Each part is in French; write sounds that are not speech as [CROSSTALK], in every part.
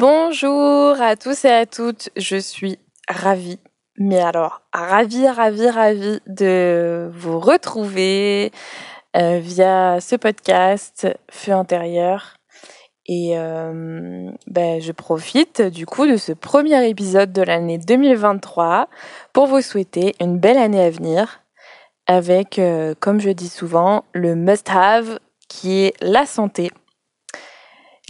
Bonjour à tous et à toutes, je suis ravie, mais alors ravie, ravie, ravie de vous retrouver euh, via ce podcast Feu intérieur. Et euh, ben, je profite du coup de ce premier épisode de l'année 2023 pour vous souhaiter une belle année à venir avec, euh, comme je dis souvent, le must-have qui est la santé.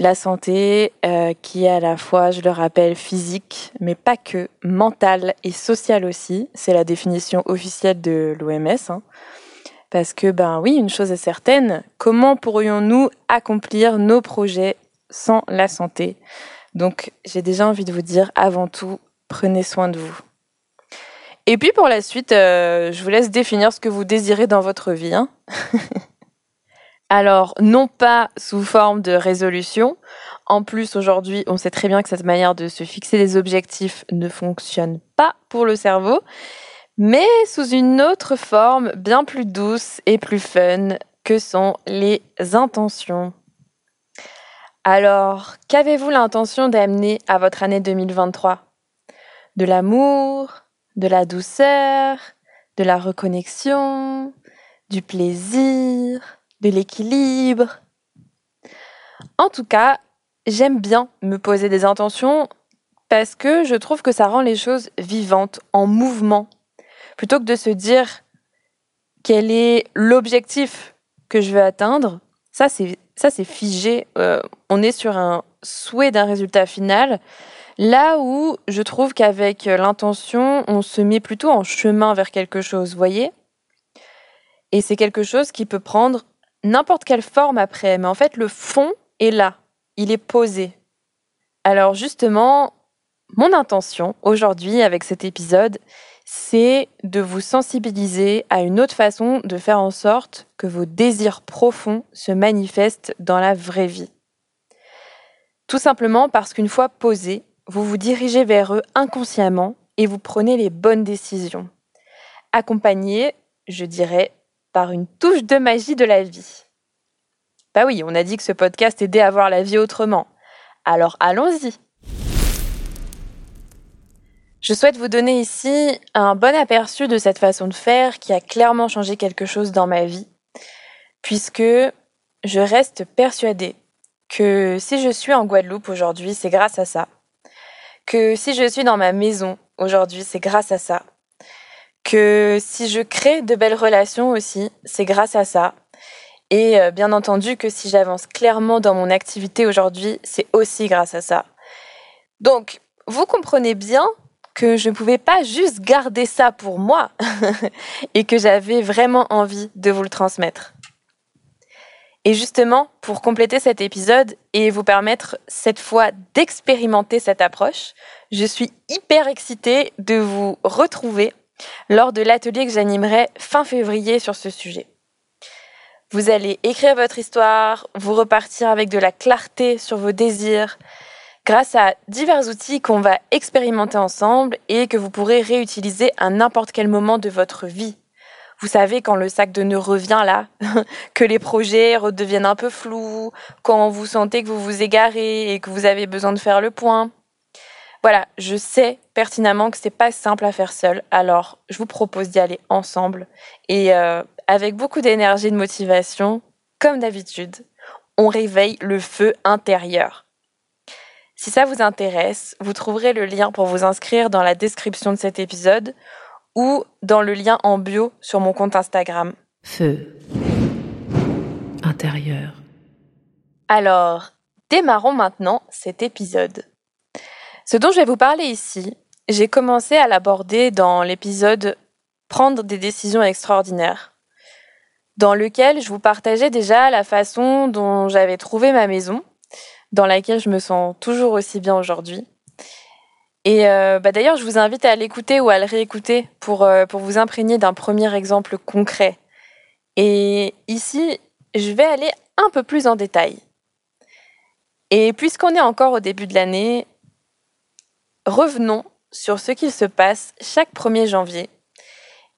La santé euh, qui est à la fois, je le rappelle, physique, mais pas que, mentale et sociale aussi. C'est la définition officielle de l'OMS. Hein. Parce que, ben oui, une chose est certaine, comment pourrions-nous accomplir nos projets sans la santé? Donc, j'ai déjà envie de vous dire, avant tout, prenez soin de vous. Et puis pour la suite, euh, je vous laisse définir ce que vous désirez dans votre vie. Hein. [LAUGHS] Alors, non pas sous forme de résolution. En plus, aujourd'hui, on sait très bien que cette manière de se fixer des objectifs ne fonctionne pas pour le cerveau, mais sous une autre forme bien plus douce et plus fun que sont les intentions. Alors, qu'avez-vous l'intention d'amener à votre année 2023 De l'amour, de la douceur, de la reconnexion, du plaisir, de l'équilibre. En tout cas, j'aime bien me poser des intentions parce que je trouve que ça rend les choses vivantes, en mouvement, plutôt que de se dire quel est l'objectif que je veux atteindre. Ça, c'est ça, c'est figé. Euh, on est sur un souhait d'un résultat final. Là où je trouve qu'avec l'intention, on se met plutôt en chemin vers quelque chose, voyez? Et c'est quelque chose qui peut prendre n'importe quelle forme après, mais en fait le fond est là, il est posé. Alors justement, mon intention aujourd'hui avec cet épisode, c'est de vous sensibiliser à une autre façon de faire en sorte que vos désirs profonds se manifestent dans la vraie vie. Tout simplement parce qu'une fois posés, vous vous dirigez vers eux inconsciemment et vous prenez les bonnes décisions. Accompagné, je dirais, par une touche de magie de la vie. Bah oui, on a dit que ce podcast aidait à voir la vie autrement. Alors allons-y. Je souhaite vous donner ici un bon aperçu de cette façon de faire qui a clairement changé quelque chose dans ma vie, puisque je reste persuadée que si je suis en Guadeloupe aujourd'hui, c'est grâce à ça. Que si je suis dans ma maison aujourd'hui, c'est grâce à ça. Que si je crée de belles relations aussi, c'est grâce à ça. Et euh, bien entendu que si j'avance clairement dans mon activité aujourd'hui, c'est aussi grâce à ça. Donc, vous comprenez bien que je ne pouvais pas juste garder ça pour moi [LAUGHS] et que j'avais vraiment envie de vous le transmettre. Et justement, pour compléter cet épisode et vous permettre cette fois d'expérimenter cette approche, je suis hyper excitée de vous retrouver lors de l'atelier que j'animerai fin février sur ce sujet. Vous allez écrire votre histoire, vous repartir avec de la clarté sur vos désirs, grâce à divers outils qu'on va expérimenter ensemble et que vous pourrez réutiliser à n'importe quel moment de votre vie. Vous savez, quand le sac de nœuds revient là, [LAUGHS] que les projets redeviennent un peu flous, quand vous sentez que vous vous égarez et que vous avez besoin de faire le point. Voilà, je sais pertinemment que c'est pas simple à faire seul, alors je vous propose d'y aller ensemble et euh, avec beaucoup d'énergie et de motivation, comme d'habitude, on réveille le feu intérieur. Si ça vous intéresse, vous trouverez le lien pour vous inscrire dans la description de cet épisode ou dans le lien en bio sur mon compte Instagram. Feu intérieur. Alors, démarrons maintenant cet épisode. Ce dont je vais vous parler ici, j'ai commencé à l'aborder dans l'épisode Prendre des décisions extraordinaires, dans lequel je vous partageais déjà la façon dont j'avais trouvé ma maison, dans laquelle je me sens toujours aussi bien aujourd'hui. Et euh, bah d'ailleurs, je vous invite à l'écouter ou à le réécouter pour, euh, pour vous imprégner d'un premier exemple concret. Et ici, je vais aller un peu plus en détail. Et puisqu'on est encore au début de l'année, revenons sur ce qu'il se passe chaque 1er janvier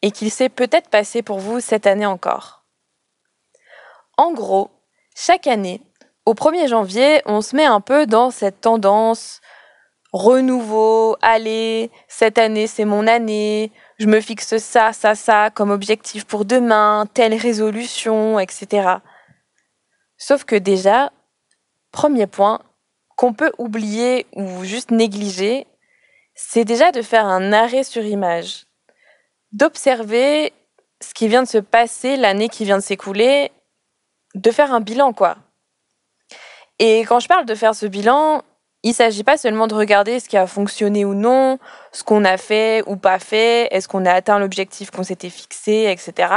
et qu'il s'est peut-être passé pour vous cette année encore. En gros, chaque année, au 1er janvier, on se met un peu dans cette tendance renouveau, allez, cette année c'est mon année, je me fixe ça, ça, ça comme objectif pour demain, telle résolution, etc. Sauf que déjà, premier point qu'on peut oublier ou juste négliger, c'est déjà de faire un arrêt sur image, d'observer ce qui vient de se passer, l'année qui vient de s'écouler, de faire un bilan quoi. Et quand je parle de faire ce bilan, il ne s'agit pas seulement de regarder ce qui a fonctionné ou non, ce qu'on a fait ou pas fait, est-ce qu'on a atteint l'objectif qu'on s'était fixé, etc.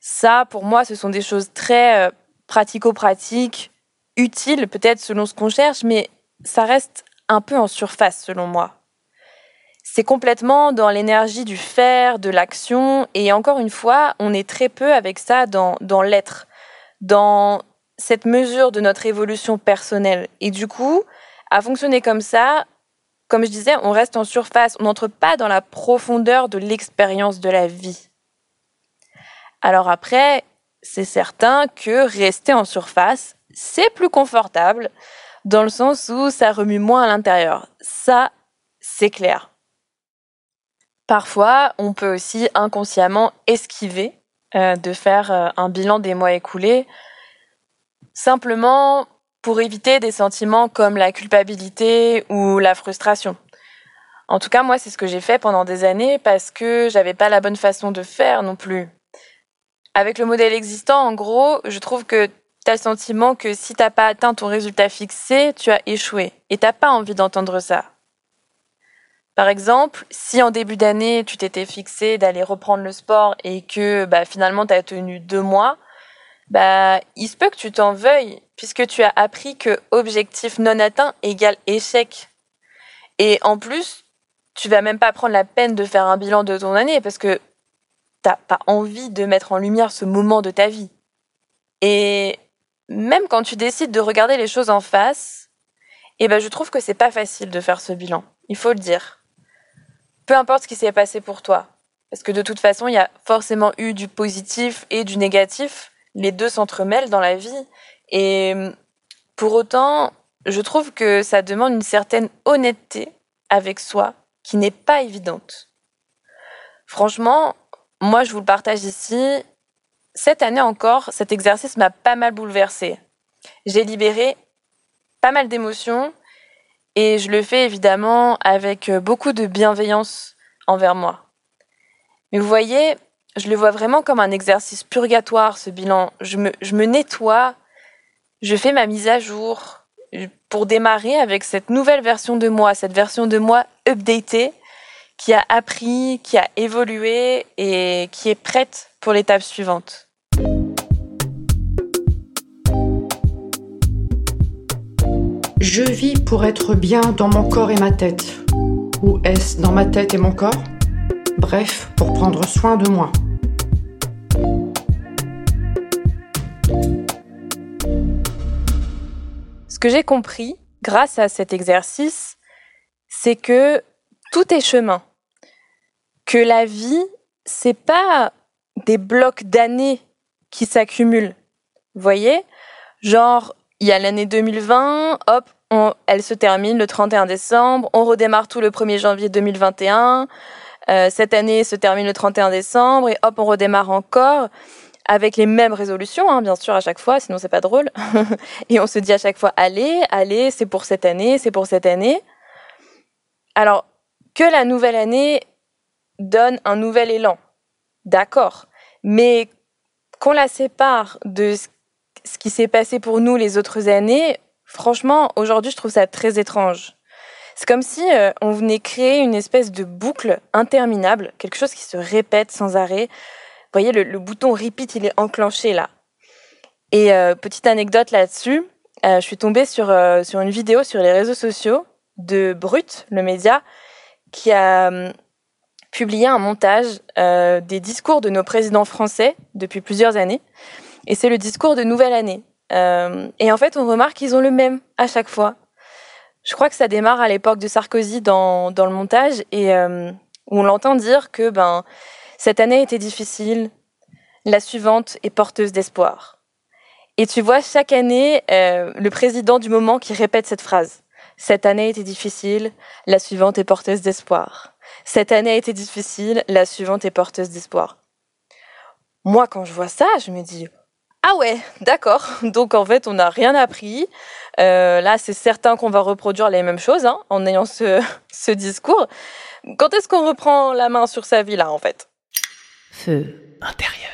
Ça, pour moi, ce sont des choses très euh, pratico-pratiques, utiles peut-être selon ce qu'on cherche, mais ça reste un peu en surface selon moi. C'est complètement dans l'énergie du faire, de l'action, et encore une fois, on est très peu avec ça dans, dans l'être, dans cette mesure de notre évolution personnelle. Et du coup, à fonctionner comme ça, comme je disais, on reste en surface, on n'entre pas dans la profondeur de l'expérience de la vie. Alors après, c'est certain que rester en surface, c'est plus confortable, dans le sens où ça remue moins à l'intérieur. Ça, c'est clair. Parfois, on peut aussi inconsciemment esquiver euh, de faire euh, un bilan des mois écoulés, simplement pour éviter des sentiments comme la culpabilité ou la frustration. En tout cas, moi, c'est ce que j'ai fait pendant des années parce que j'avais pas la bonne façon de faire non plus. Avec le modèle existant, en gros, je trouve que tu as le sentiment que si t'as pas atteint ton résultat fixé, tu as échoué et t'as pas envie d'entendre ça. Par exemple, si en début d'année, tu t'étais fixé d'aller reprendre le sport et que bah, finalement tu as tenu deux mois, bah, il se peut que tu t'en veuilles, puisque tu as appris que objectif non atteint égale échec. Et en plus, tu vas même pas prendre la peine de faire un bilan de ton année, parce que t'as pas envie de mettre en lumière ce moment de ta vie. Et même quand tu décides de regarder les choses en face, eh ben, je trouve que c'est pas facile de faire ce bilan. Il faut le dire. Peu importe ce qui s'est passé pour toi. Parce que de toute façon, il y a forcément eu du positif et du négatif les deux s'entremêlent dans la vie. Et pour autant, je trouve que ça demande une certaine honnêteté avec soi qui n'est pas évidente. Franchement, moi je vous le partage ici, cette année encore, cet exercice m'a pas mal bouleversé. J'ai libéré pas mal d'émotions et je le fais évidemment avec beaucoup de bienveillance envers moi. Mais vous voyez, je le vois vraiment comme un exercice purgatoire, ce bilan. Je me, je me nettoie, je fais ma mise à jour pour démarrer avec cette nouvelle version de moi, cette version de moi updatée, qui a appris, qui a évolué et qui est prête pour l'étape suivante. Je vis pour être bien dans mon corps et ma tête. Ou est-ce dans ma tête et mon corps? Bref, pour prendre soin de moi. Ce que j'ai compris grâce à cet exercice, c'est que tout est chemin. Que la vie, c'est pas des blocs d'années qui s'accumulent. Voyez? Genre, il y a l'année 2020, hop, elle se termine le 31 décembre, on redémarre tout le 1er janvier 2021, euh, cette année se termine le 31 décembre, et hop, on redémarre encore avec les mêmes résolutions, hein, bien sûr, à chaque fois, sinon c'est pas drôle. [LAUGHS] et on se dit à chaque fois, allez, allez, c'est pour cette année, c'est pour cette année. Alors, que la nouvelle année donne un nouvel élan, d'accord, mais qu'on la sépare de ce qui s'est passé pour nous les autres années, franchement, aujourd'hui, je trouve ça très étrange. C'est comme si euh, on venait créer une espèce de boucle interminable, quelque chose qui se répète sans arrêt. Vous voyez, le, bouton repeat, il est enclenché là. Et euh, petite anecdote là-dessus, euh, je suis tombée sur, sur une vidéo sur les réseaux sociaux de Brut, le média, qui a hum, publié un montage des discours de nos présidents français depuis plusieurs années. Et c'est le discours de Nouvelle Année. et en fait, on remarque qu'ils ont le même à chaque fois. Je crois que ça démarre à l'époque de Sarkozy dans, dans le montage et euh, où on l'entend dire que ben cette année était difficile, la suivante est porteuse d'espoir. Et tu vois chaque année euh, le président du moment qui répète cette phrase. Cette année était difficile, la suivante est porteuse d'espoir. Cette année a été difficile, la suivante est porteuse d'espoir. Moi, quand je vois ça, je me dis ah ouais, d'accord. Donc en fait, on n'a rien appris. Euh, là, c'est certain qu'on va reproduire les mêmes choses hein, en ayant ce, [LAUGHS] ce discours. Quand est-ce qu'on reprend la main sur sa vie là, en fait? Feu intérieur.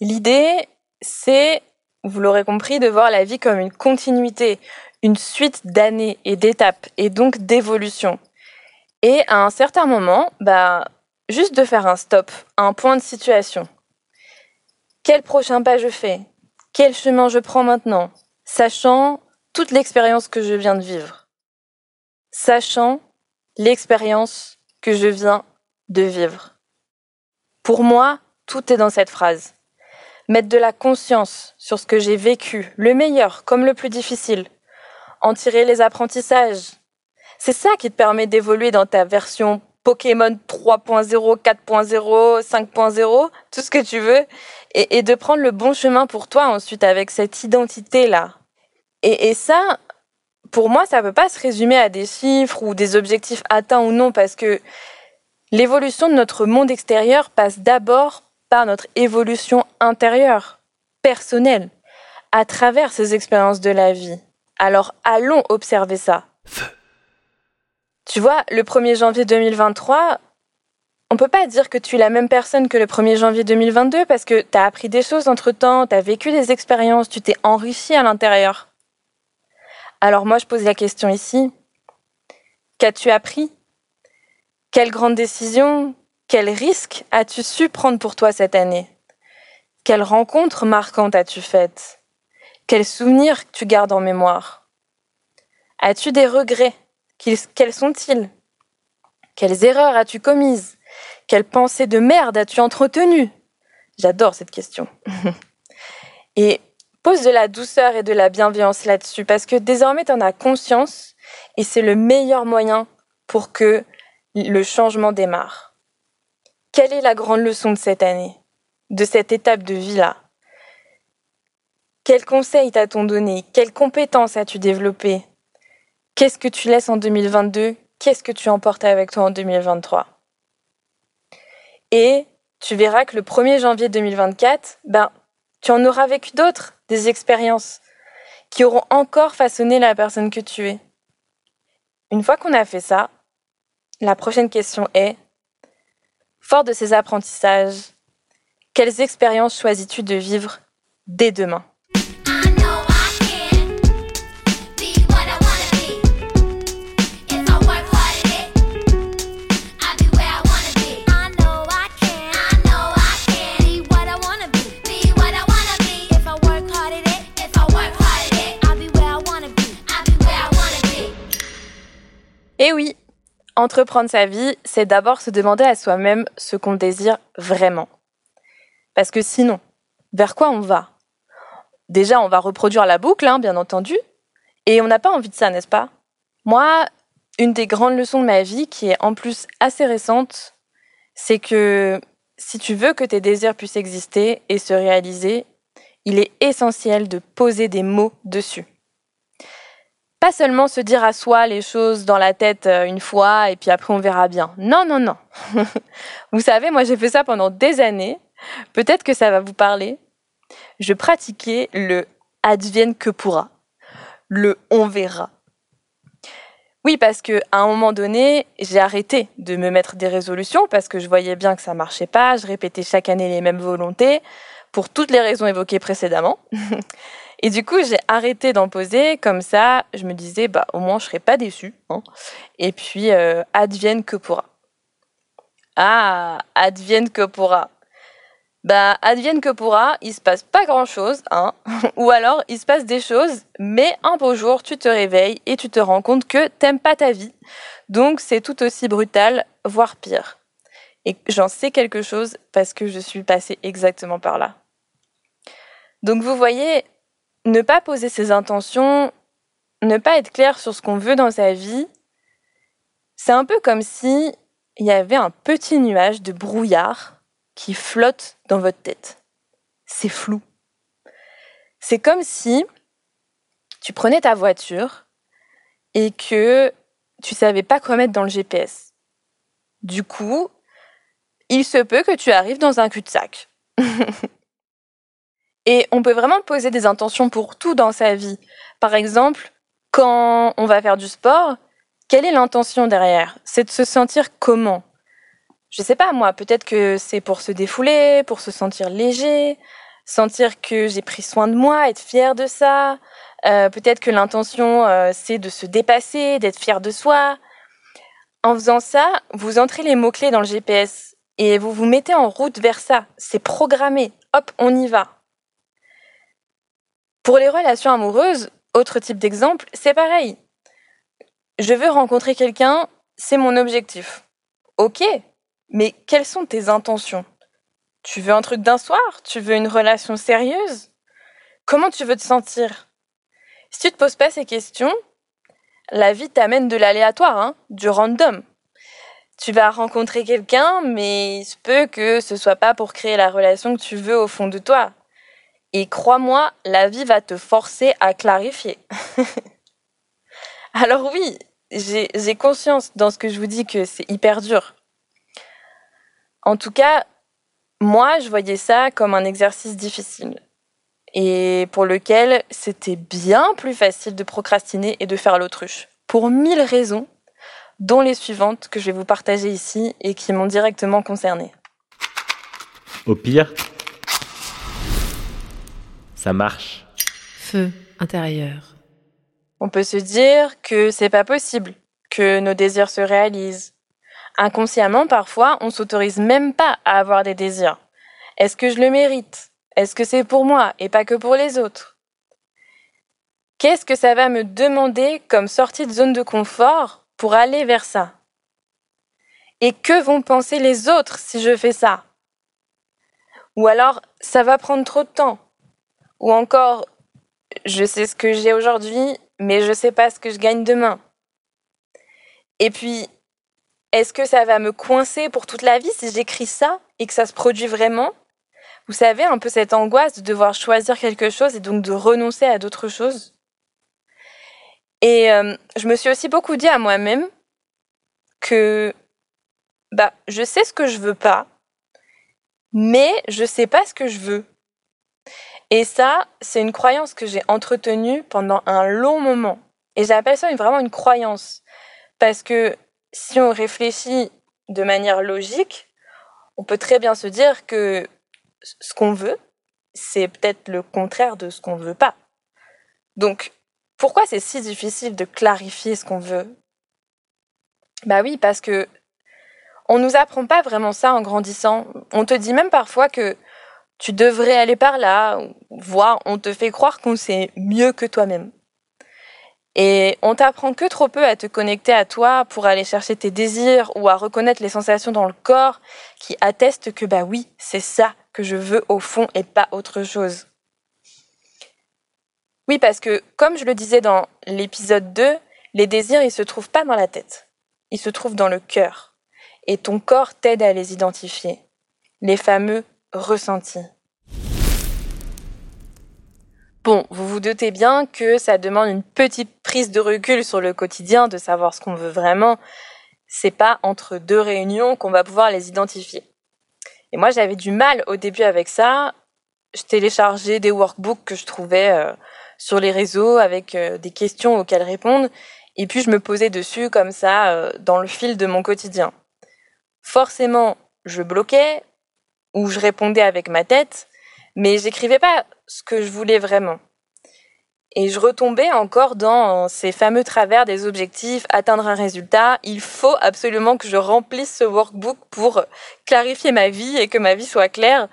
L'idée, c'est, vous l'aurez compris, de voir la vie comme une continuité, une suite d'années et d'étapes, et donc d'évolution. Et à un certain moment, bah, juste de faire un stop, un point de situation. Quel prochain pas je fais? Quel chemin je prends maintenant? Sachant toute l'expérience que je viens de vivre. Sachant l'expérience que je viens de vivre. Pour moi, tout est dans cette phrase. Mettre de la conscience sur ce que j'ai vécu, le meilleur comme le plus difficile. En tirer les apprentissages. C'est ça qui te permet d'évoluer dans ta version Pokémon 3.0, 4.0, 5.0, tout ce que tu veux, et, de prendre le bon chemin pour toi ensuite avec cette identité-là. Et, et, ça, pour moi, ça ne peut pas se résumer à des chiffres ou des objectifs atteints ou non, parce que l'évolution de notre monde extérieur passe d'abord par notre évolution intérieure, personnelle, à travers ces expériences de la vie. Alors allons observer ça. Tu vois, le 1er janvier 2023, on peut pas dire que tu es la même personne que le 1er janvier 2022 parce que tu as appris des choses entre-temps, tu as vécu des expériences, tu t'es enrichi à l'intérieur. Alors moi, je pose la question ici. Qu'as-tu appris? Quelle grande décision, quel risque as-tu su prendre pour toi cette année? Quelle rencontre marquante as-tu faite Quels souvenirs tu gardes en mémoire? As-tu des regrets? Quels sont-ils? Quelles erreurs as-tu commises? Quelles pensées de merde as-tu entretenues J'adore cette question. [LAUGHS] et pose de la douceur et de la bienveillance là-dessus, parce que désormais, tu en as conscience, et c'est le meilleur moyen pour que le changement démarre. Quelle est la grande leçon de cette année, de cette étape de vie-là? Quels conseils t'a-t-on donné Quelles compétences as-tu développées? Qu'est-ce que tu laisses en 2022 Qu'est-ce que tu emportes avec toi en 2023 Et tu verras que le 1er janvier 2024, ben, tu en auras vécu d'autres, des expériences qui auront encore façonné la personne que tu es. Une fois qu'on a fait ça, la prochaine question est, fort de ces apprentissages, quelles expériences choisis-tu de vivre dès demain? Eh oui, entreprendre sa vie, c'est d'abord se demander à soi-même ce qu'on désire vraiment. Parce que sinon, vers quoi on va? Déjà, on va reproduire la boucle, hein, bien entendu, Et on n'a pas envie de ça, n'est-ce pas? Moi, une des grandes leçons de ma vie, qui est en plus assez récente, c'est que si tu veux que tes désirs puissent exister et se réaliser, il est essentiel de poser des mots dessus. Pas seulement se dire à soi les choses dans la tête euh, une fois et puis après on verra bien. Non, non, non. [LAUGHS] vous savez, moi j'ai fait ça pendant des années. Peut-être que ça va vous parler. Je pratiquais le advienne que pourra, le on verra. Oui, parce que à un moment donné, j'ai arrêté de me mettre des résolutions parce que je voyais bien que ça marchait pas. Je répétais chaque année les mêmes volontés pour toutes les raisons évoquées précédemment. [LAUGHS] Et du coup, j'ai arrêté d'en poser. Comme ça, je me disais, bah, au moins, je serai pas déçue. Hein. Et puis, euh, advienne que pourra. Ah, advienne que pourra. Bah, advienne que pourra, il se passe pas grand chose, hein. [LAUGHS] Ou alors, il se passe des choses, mais un beau jour, tu te réveilles et tu te rends compte que t'aimes pas ta vie. Donc, c'est tout aussi brutal, voire pire. Et j'en sais quelque chose parce que je suis passée exactement par là. Donc, vous voyez, ne pas poser ses intentions, ne pas être clair sur ce qu'on veut dans sa vie, c'est un peu comme si il y avait un petit nuage de brouillard qui flotte dans votre tête. C'est flou. C'est comme si tu prenais ta voiture et que tu savais pas quoi mettre dans le GPS. Du coup, il se peut que tu arrives dans un cul-de-sac. [LAUGHS] et on peut vraiment poser des intentions pour tout dans sa vie. Par exemple, quand on va faire du sport, quelle est l'intention derrière? C'est de se sentir comment? Je sais pas moi, peut-être que c'est pour se défouler, pour se sentir léger, sentir que j'ai pris soin de moi, être fier de ça. Euh, peut-être que l'intention euh, c'est de se dépasser, d'être fier de soi. En faisant ça, vous entrez les mots-clés dans le GPS et vous vous mettez en route vers ça. C'est programmé. Hop, on y va. Pour les relations amoureuses, autre type d'exemple, c'est pareil. Je veux rencontrer quelqu'un, c'est mon objectif. Ok, mais quelles sont tes intentions? Tu veux un truc d'un soir? Tu veux une relation sérieuse? Comment tu veux te sentir? Si tu te poses pas ces questions, la vie t'amène de l'aléatoire, hein, du random. Tu vas rencontrer quelqu'un, mais il se peut que ce soit pas pour créer la relation que tu veux au fond de toi. Et crois-moi, la vie va te forcer à clarifier. [LAUGHS] Alors oui, j'ai conscience dans ce que je vous dis que c'est hyper dur. En tout cas, moi, je voyais ça comme un exercice difficile et pour lequel c'était bien plus facile de procrastiner et de faire l'autruche, pour mille raisons, dont les suivantes que je vais vous partager ici et qui m'ont directement concernée. Au pire, ça marche. Feu intérieur. On peut se dire que c'est pas possible, que nos désirs se réalisent, Inconsciemment, parfois, on s'autorise même pas à avoir des désirs. Est-ce que je le mérite? Est-ce que c'est pour moi et pas que pour les autres? Qu'est-ce que ça va me demander comme sortie de zone de confort pour aller vers ça? Et que vont penser les autres si je fais ça? Ou alors, ça va prendre trop de temps Ou encore, je sais ce que j'ai aujourd'hui, mais je sais pas ce que je gagne demain. Et puis, est-ce que ça va me coincer pour toute la vie si j'écris ça et que ça se produit vraiment? Vous savez, un peu cette angoisse de devoir choisir quelque chose et donc de renoncer à d'autres choses. Et euh, je me suis aussi beaucoup dit à moi-même que bah, je sais ce que je veux pas, mais je sais pas ce que je veux. Et ça, c'est une croyance que j'ai entretenue pendant un long moment. Et j'appelle ça vraiment une croyance. Parce que si on réfléchit de manière logique, on peut très bien se dire que ce qu'on veut, c'est peut-être le contraire de ce qu'on ne veut pas. Donc, pourquoi c'est si difficile de clarifier ce qu'on veut? Bah oui, parce que on nous apprend pas vraiment ça en grandissant. On te dit même parfois que tu devrais aller par là, voire on te fait croire qu'on sait mieux que toi-même. Et on t'apprend que trop peu à te connecter à toi pour aller chercher tes désirs ou à reconnaître les sensations dans le corps qui attestent que bah oui, c'est ça que je veux au fond et pas autre chose. Oui, parce que, comme je le disais dans l'épisode 2, les désirs, ils se trouvent pas dans la tête. Ils se trouvent dans le cœur. Et ton corps t'aide à les identifier. Les fameux ressentis. Bon, vous vous doutez bien que ça demande une petite prise de recul sur le quotidien, de savoir ce qu'on veut vraiment. C'est pas entre deux réunions qu'on va pouvoir les identifier. Et moi, j'avais du mal au début avec ça. Je téléchargeais des workbooks que je trouvais euh, sur les réseaux avec euh, des questions auxquelles répondre. Et puis, je me posais dessus comme ça euh, dans le fil de mon quotidien. Forcément, je bloquais ou je répondais avec ma tête, mais j'écrivais pas ce que je voulais vraiment. Et je retombais encore dans ces fameux travers des objectifs, atteindre un résultat. Il faut absolument que je remplisse ce workbook pour clarifier ma vie et que ma vie soit claire.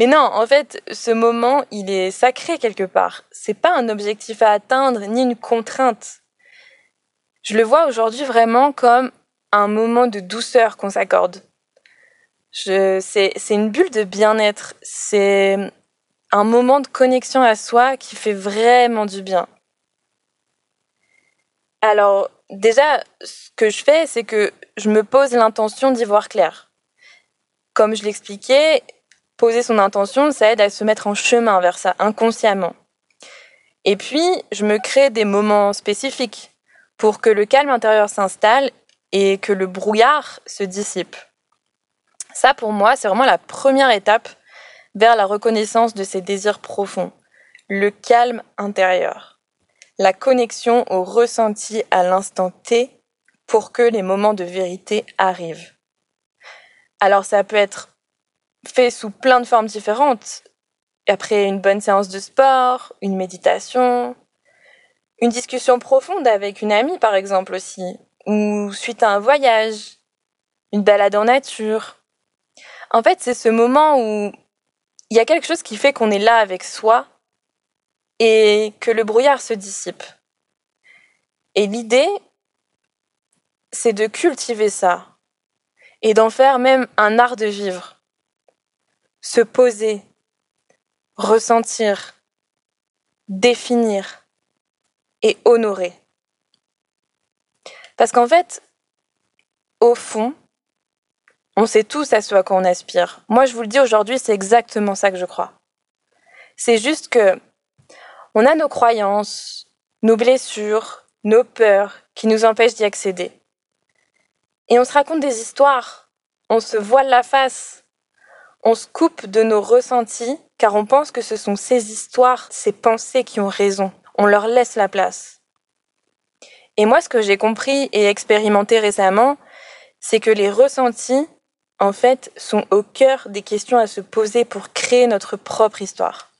Mais non, en fait, ce moment, il est sacré quelque part. C'est pas un objectif à atteindre ni une contrainte. Je le vois aujourd'hui vraiment comme un moment de douceur qu'on s'accorde. C'est une bulle de bien-être. C'est un moment de connexion à soi qui fait vraiment du bien. Alors, déjà, ce que je fais, c'est que je me pose l'intention d'y voir clair. Comme je l'expliquais, poser son intention, ça aide à se mettre en chemin vers ça, inconsciemment. Et puis, je me crée des moments spécifiques pour que le calme intérieur s'installe et que le brouillard se dissipe. Ça, pour moi, c'est vraiment la première étape vers la reconnaissance de ses désirs profonds, le calme intérieur, la connexion au ressenti à l'instant T pour que les moments de vérité arrivent. Alors ça peut être fait sous plein de formes différentes, après une bonne séance de sport, une méditation, une discussion profonde avec une amie par exemple aussi, ou suite à un voyage, une balade en nature. En fait, c'est ce moment où il y a quelque chose qui fait qu'on est là avec soi et que le brouillard se dissipe. Et l'idée, c'est de cultiver ça et d'en faire même un art de vivre. Se poser, ressentir, définir et honorer. Parce qu'en fait, au fond, on sait tous à ce à quoi on aspire. Moi, je vous le dis aujourd'hui, c'est exactement ça que je crois. C'est juste que on a nos croyances, nos blessures, nos peurs qui nous empêchent d'y accéder. Et on se raconte des histoires, on se voile la face, on se coupe de nos ressentis car on pense que ce sont ces histoires, ces pensées qui ont raison. On leur laisse la place. Et moi, ce que j'ai compris et expérimenté récemment, c'est que les ressentis en fait, sont au cœur des questions à se poser pour créer notre propre histoire.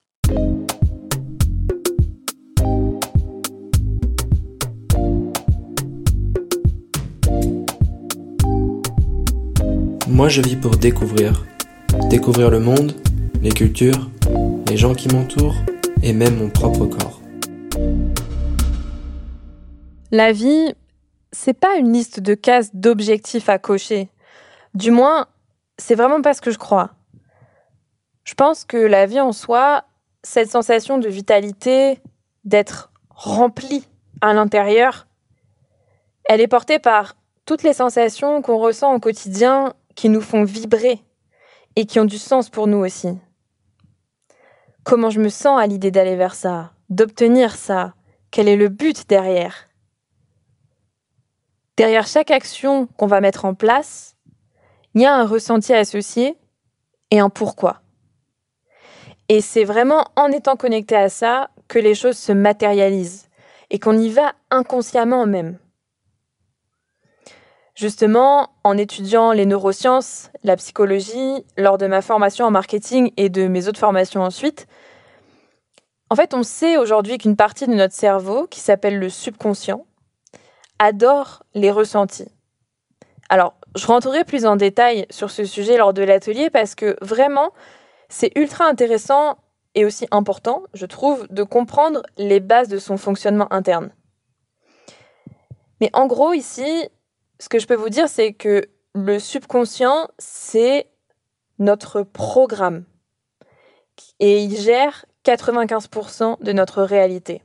Moi, je vis pour découvrir. Découvrir le monde, les cultures, les gens qui m'entourent et même mon propre corps. La vie, c'est pas une liste de cases d'objectifs à cocher. Du moins, c'est vraiment pas ce que je crois. Je pense que la vie en soi, cette sensation de vitalité, d'être rempli à l'intérieur, elle est portée par toutes les sensations qu'on ressent au quotidien qui nous font vibrer et qui ont du sens pour nous aussi. Comment je me sens à l'idée d'aller vers ça, d'obtenir ça, quel est le but derrière? Derrière chaque action qu'on va mettre en place, il y a un ressenti associé et un pourquoi. Et c'est vraiment en étant connecté à ça que les choses se matérialisent et qu'on y va inconsciemment même. Justement, en étudiant les neurosciences, la psychologie, lors de ma formation en marketing et de mes autres formations ensuite, en fait, on sait aujourd'hui qu'une partie de notre cerveau, qui s'appelle le subconscient, adore les ressentis. Alors, je rentrerai plus en détail sur ce sujet lors de l'atelier parce que vraiment, c'est ultra intéressant et aussi important, je trouve, de comprendre les bases de son fonctionnement interne. Mais en gros, ici, ce que je peux vous dire, c'est que le subconscient, c'est notre programme. Et il gère 95% de notre réalité.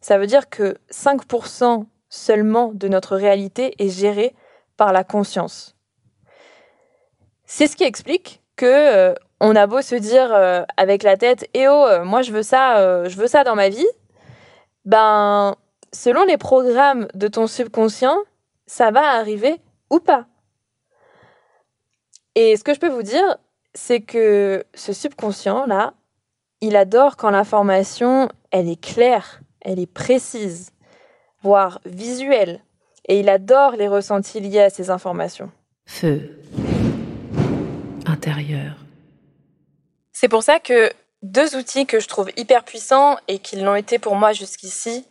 Ça veut dire que 5% seulement de notre réalité est gérée par la conscience. C'est ce qui explique que euh, on a beau se dire euh, avec la tête "Eh oh, euh, moi je veux ça, je veux ça dans ma vie." Ben selon les programmes de ton subconscient, ça va arriver ou pas. Et ce que je peux vous dire, c'est que ce subconscient là, il adore quand l'information, elle est claire, elle est précise, voire visuelle, et il adore les ressentis liés à ces informations. Feu intérieur. C'est pour ça que deux outils que je trouve hyper puissants et qui l'ont été pour moi jusqu'ici,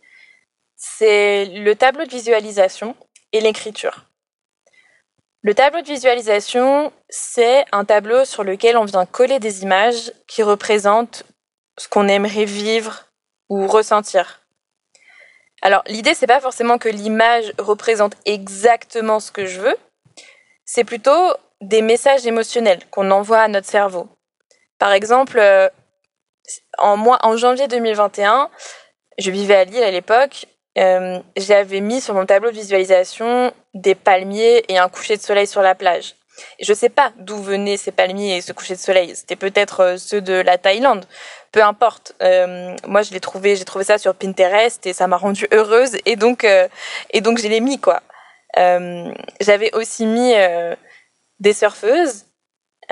c'est le tableau de visualisation et l'écriture. Le tableau de visualisation, c'est un tableau sur lequel on vient coller des images qui représentent ce qu'on aimerait vivre ou ressentir. Alors, l'idée, c'est pas forcément que l'image représente exactement ce que je veux, c'est plutôt des messages émotionnels qu'on envoie à notre cerveau. Par exemple, euh, en, en janvier 2021, je vivais à Lille à l'époque, euh, j'avais mis sur mon tableau de visualisation des palmiers et un coucher de soleil sur la plage. Je ne sais pas d'où venaient ces palmiers et ce coucher de soleil. C'était peut-être euh, ceux de la Thaïlande. Peu importe. moi, je trouvé, j'ai trouvé ça sur Pinterest et ça m'a rendue heureuse et donc et donc je l'ai mis quoi. J'avais aussi mis des surfeuses,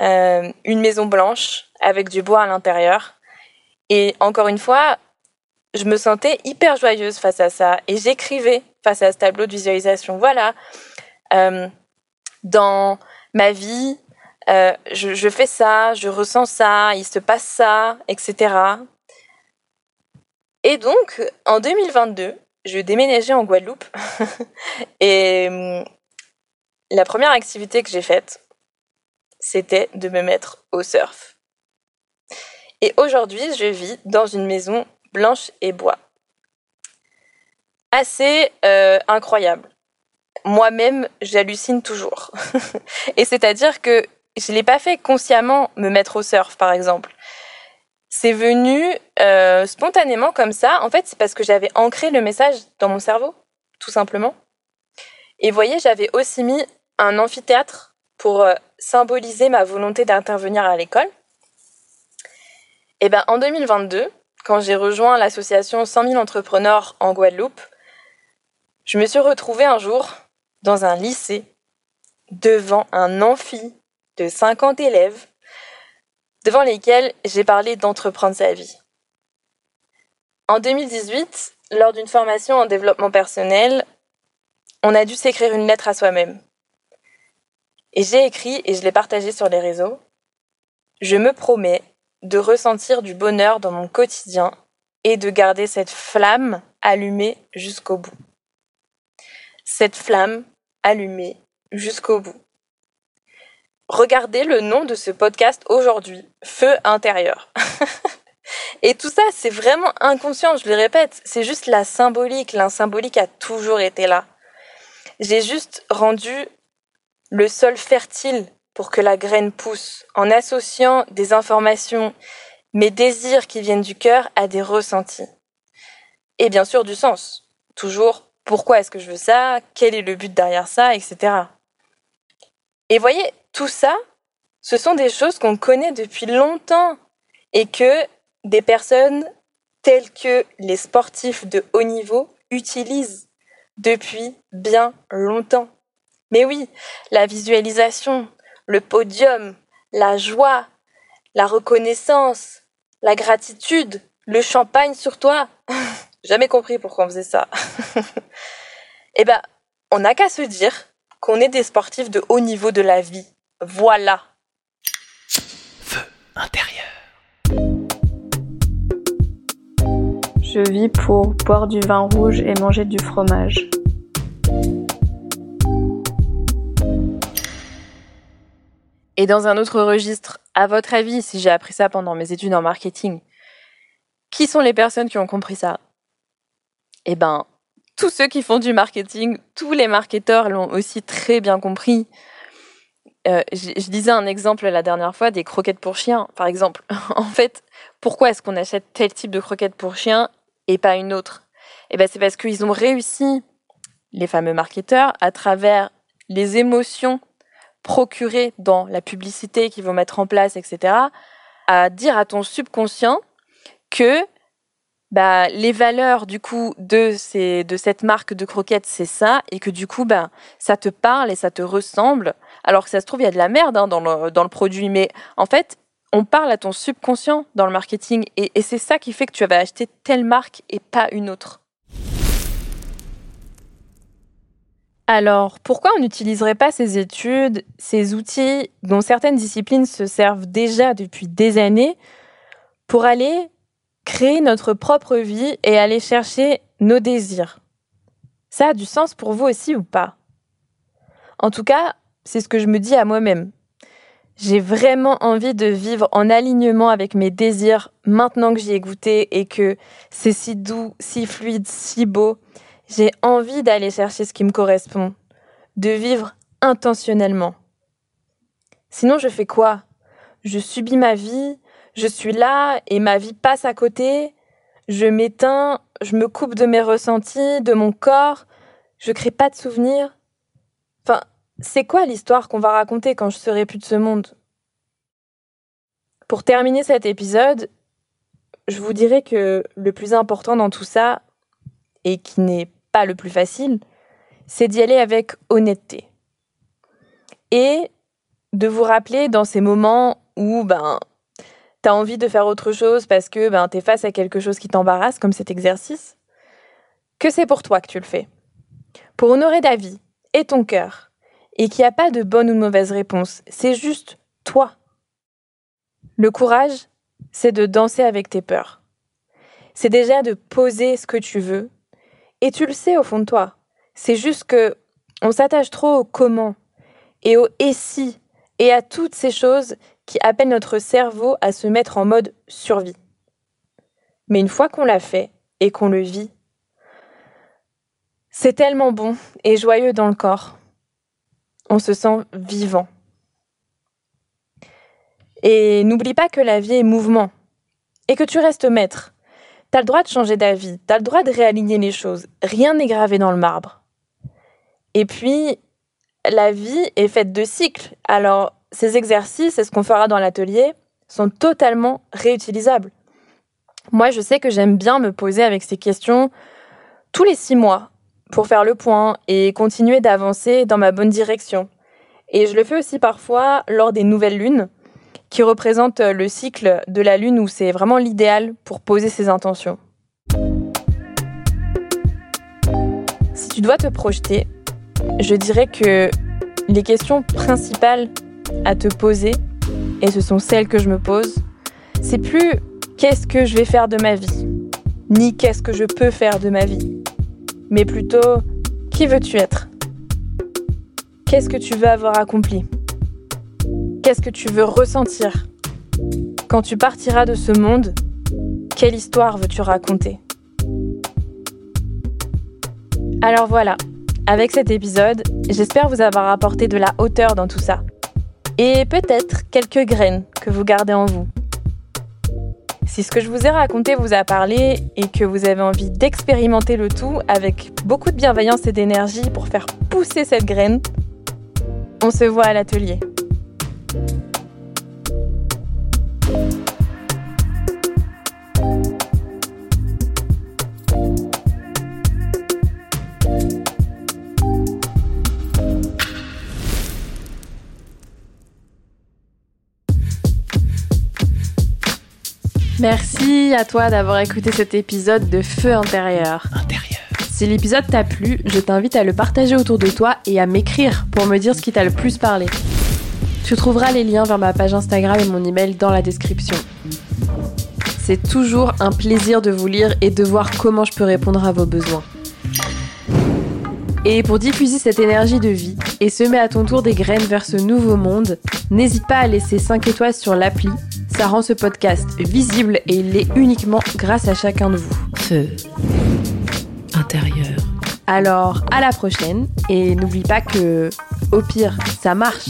euh, une maison blanche avec du bois à l'intérieur. Et encore une fois, je me sentais hyper joyeuse face à ça et j'écrivais face à ce tableau de visualisation. Voilà, euh, dans ma vie, euh, je, fais ça, je ressens ça, il se passe ça, etc. Et donc, en 2022, je déménageais en Guadeloupe [LAUGHS] et la première activité que j'ai faite, c'était de me mettre au surf. Et aujourd'hui, je vis dans une maison blanche et bois. Assez euh, incroyable. Moi-même, j'hallucine toujours. [LAUGHS] et c'est-à-dire que je ne l'ai pas fait consciemment me mettre au surf, par exemple. C'est venu euh, spontanément comme ça. En fait, c'est parce que j'avais ancré le message dans mon cerveau, tout simplement. Et voyez, j'avais aussi mis un amphithéâtre pour euh, symboliser ma volonté d'intervenir à l'école. Et eh ben en 2022, quand j'ai rejoint l'association 100 000 entrepreneurs en Guadeloupe, je me suis retrouvée un jour dans un lycée devant un amphi de 50 élèves devant lesquels j'ai parlé d'entreprendre sa vie. En 2018, lors d'une formation en développement personnel, on a dû s'écrire une lettre à soi-même. Et j'ai écrit et je l'ai partagé sur les réseaux. Je me promets de ressentir du bonheur dans mon quotidien et de garder cette flamme allumée jusqu'au bout. Cette flamme allumée jusqu'au bout. Regardez le nom de ce podcast aujourd'hui, Feu intérieur. [LAUGHS] et tout ça, c'est vraiment inconscient, je le répète, c'est juste la symbolique. La symbolique a toujours été là. J'ai juste rendu le sol fertile pour que la graine pousse, en associant des informations, mes désirs qui viennent du cœur à des ressentis. Et bien sûr du sens. Toujours pourquoi est-ce que je veux ça, quel est le but derrière ça, etc. Et voyez, tout ça, ce sont des choses qu'on connaît depuis longtemps et que des personnes telles que les sportifs de haut niveau utilisent depuis bien longtemps. Mais oui, la visualisation, le podium, la joie, la reconnaissance, la gratitude, le champagne sur toi. [LAUGHS] Jamais compris pourquoi on faisait ça. [LAUGHS] eh ben, on n'a qu'à se dire qu'on est des sportifs de haut niveau de la vie. Voilà. Feu intérieur. Je vis pour boire du vin rouge et manger du fromage. Et dans un autre registre, à votre avis, si j'ai appris ça pendant mes études en marketing, qui sont les personnes qui ont compris ça? Eh ben, tous ceux qui font du marketing, tous les marketeurs l'ont aussi très bien compris. Euh, je, disais un exemple la dernière fois des croquettes pour chiens, par exemple. [LAUGHS] en fait, pourquoi est-ce qu'on achète tel type de croquette pour chien et pas une autre? Eh ben c'est parce qu'ils ont réussi, les fameux marketeurs, à travers les émotions procurées dans la publicité qu'ils vont mettre en place, etc., à dire à ton subconscient que bah, les valeurs du coup de, ces, de cette marque de croquettes, c'est ça, et que du coup, bah, ça te parle et ça te ressemble. Alors que ça se trouve, il y a de la merde hein, dans, le, dans le produit, mais en fait, on parle à ton subconscient dans le marketing, et, c'est ça qui fait que tu vas acheter telle marque et pas une autre. Alors, pourquoi on n'utiliserait pas ces études, ces outils dont certaines disciplines se servent déjà depuis des années pour aller créer notre propre vie et aller chercher nos désirs. Ça a du sens pour vous aussi ou pas? En tout cas, c'est ce que je me dis à moi-même. J'ai vraiment envie de vivre en alignement avec mes désirs maintenant que j'y ai goûté et que c'est si doux, si fluide, si beau. J'ai envie d'aller chercher ce qui me correspond, de vivre intentionnellement. Sinon, je fais quoi? Je subis ma vie, je suis là et ma vie passe à côté, je m'éteins, je me coupe de mes ressentis, de mon corps, je crée pas de souvenirs. Enfin, c'est quoi l'histoire qu'on va raconter quand je serai plus de ce monde? Pour terminer cet épisode, je vous dirais que le plus important dans tout ça, et qui n'est pas le plus facile, c'est d'y aller avec honnêteté. Et de vous rappeler dans ces moments où ben tu as envie de faire autre chose parce que ben, tu face à quelque chose qui t'embarrasse, comme cet exercice, que c'est pour toi que tu le fais. Pour honorer ta vie et ton cœur, et qu'il n'y a pas de bonne ou mauvaise réponse, c'est juste toi. Le courage, c'est de danser avec tes peurs. C'est déjà de poser ce que tu veux, et tu le sais au fond de toi. C'est juste que on s'attache trop au comment et au et si et à toutes ces choses qui appelle notre cerveau à se mettre en mode survie. Mais une fois qu'on l'a fait et qu'on le vit, c'est tellement bon et joyeux dans le corps. On se sent vivant. Et n'oublie pas que la vie est mouvement et que tu restes maître. T'as le droit de changer d'avis, t'as le droit de réaligner les choses. Rien n'est gravé dans le marbre. Et puis, la vie est faite de cycles. Alors, ces exercices et ce qu'on fera dans l'atelier sont totalement réutilisables. Moi, je sais que j'aime bien me poser avec ces questions tous les six mois pour faire le point et continuer d'avancer dans ma bonne direction. Et je le fais aussi parfois lors des nouvelles lunes, qui représentent le cycle de la lune où c'est vraiment l'idéal pour poser ses intentions. Si tu dois te projeter, je dirais que les questions principales à te poser, et ce sont celles que je me pose, c'est plus qu'est-ce que je vais faire de ma vie, ni qu'est-ce que je peux faire de ma vie, mais plutôt qui veux-tu être? Qu'est-ce que tu veux avoir accompli? Qu'est-ce que tu veux ressentir? Quand tu partiras de ce monde, quelle histoire veux-tu raconter? Alors voilà, avec cet épisode, j'espère vous avoir apporté de la hauteur dans tout ça et peut-être quelques graines que vous gardez en vous. Si ce que je vous ai raconté vous a parlé et que vous avez envie d'expérimenter le tout avec beaucoup de bienveillance et d'énergie pour faire pousser cette graine, on se voit à l'atelier. Merci à toi d'avoir écouté cet épisode de Feu intérieur. Intérieur. Si l'épisode t'a plu, je t'invite à le partager autour de toi et à m'écrire pour me dire ce qui t'a le plus parlé. Tu trouveras les liens vers ma page Instagram et mon email dans la description. C'est toujours un plaisir de vous lire et de voir comment je peux répondre à vos besoins. Et pour diffuser cette énergie de vie et semer à ton tour des graines vers ce nouveau monde, n'hésite pas à laisser 5 étoiles sur l'appli ça rend ce podcast visible et il l'est uniquement grâce à chacun de vous. Feu intérieur. Alors, à la prochaine et n'oublie pas que, au pire, ça marche.